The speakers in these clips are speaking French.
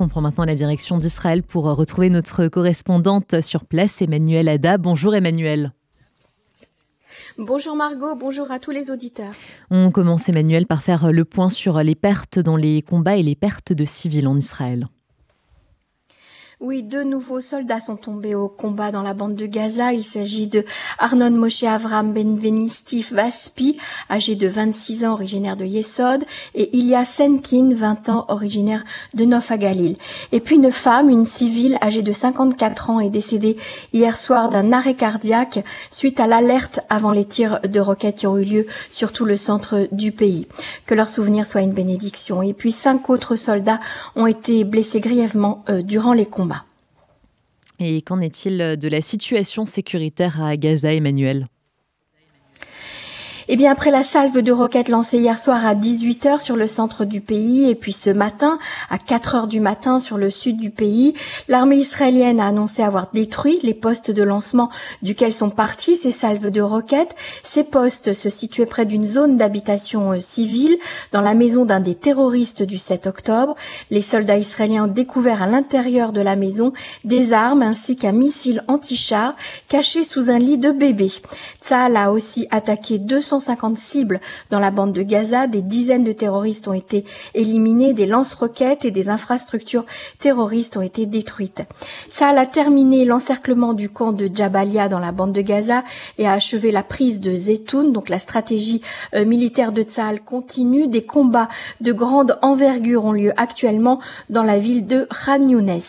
On prend maintenant la direction d'Israël pour retrouver notre correspondante sur place, Emmanuel Ada. Bonjour Emmanuel. Bonjour Margot, bonjour à tous les auditeurs. On commence Emmanuel par faire le point sur les pertes dans les combats et les pertes de civils en Israël. Oui, deux nouveaux soldats sont tombés au combat dans la bande de Gaza. Il s'agit de Arnon Moshe Avram Benvenistif Vaspi, âgé de 26 ans, originaire de Yesod, et Ilya Senkin, 20 ans, originaire de Nof Galil. Et puis une femme, une civile, âgée de 54 ans, est décédée hier soir d'un arrêt cardiaque suite à l'alerte avant les tirs de roquettes qui ont eu lieu sur tout le centre du pays. Que leur souvenir soit une bénédiction. Et puis cinq autres soldats ont été blessés grièvement euh, durant les combats. Et qu'en est-il de la situation sécuritaire à Gaza, Emmanuel? Eh bien, après la salve de roquettes lancée hier soir à 18h sur le centre du pays et puis ce matin à 4h du matin sur le sud du pays, l'armée israélienne a annoncé avoir détruit les postes de lancement duquel sont partis ces salves de roquettes. Ces postes se situaient près d'une zone d'habitation euh, civile dans la maison d'un des terroristes du 7 octobre. Les soldats israéliens ont découvert à l'intérieur de la maison des armes ainsi qu'un missile anti-char caché sous un lit de bébé. Tzahal a aussi attaqué 200 150 cibles dans la bande de Gaza. Des dizaines de terroristes ont été éliminés, des lance-roquettes et des infrastructures terroristes ont été détruites. Ça a terminé l'encerclement du camp de Jabalia dans la bande de Gaza et a achevé la prise de Zetoun. Donc la stratégie euh, militaire de Tzal continue. Des combats de grande envergure ont lieu actuellement dans la ville de Khan Younes.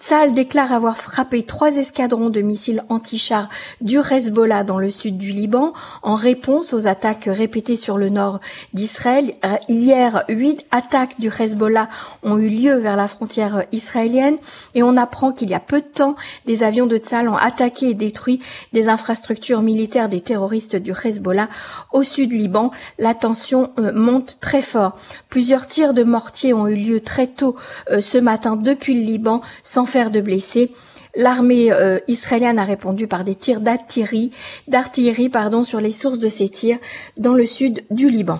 Tzal déclare avoir frappé trois escadrons de missiles anti-chars du Hezbollah dans le sud du Liban en réponse aux attaques répétées sur le nord d'Israël. Euh, hier, huit attaques du Hezbollah ont eu lieu vers la frontière israélienne et on apprend qu'il y a peu de temps, des avions de Tzal ont attaqué et détruit des infrastructures militaires des terroristes du Hezbollah au sud Liban. La tension euh, monte très fort. Plusieurs tirs de mortier ont eu lieu très tôt euh, ce matin depuis le Liban sans faire de blessés. L'armée euh, israélienne a répondu par des tirs d'artillerie, sur les sources de ces tirs dans le sud du Liban.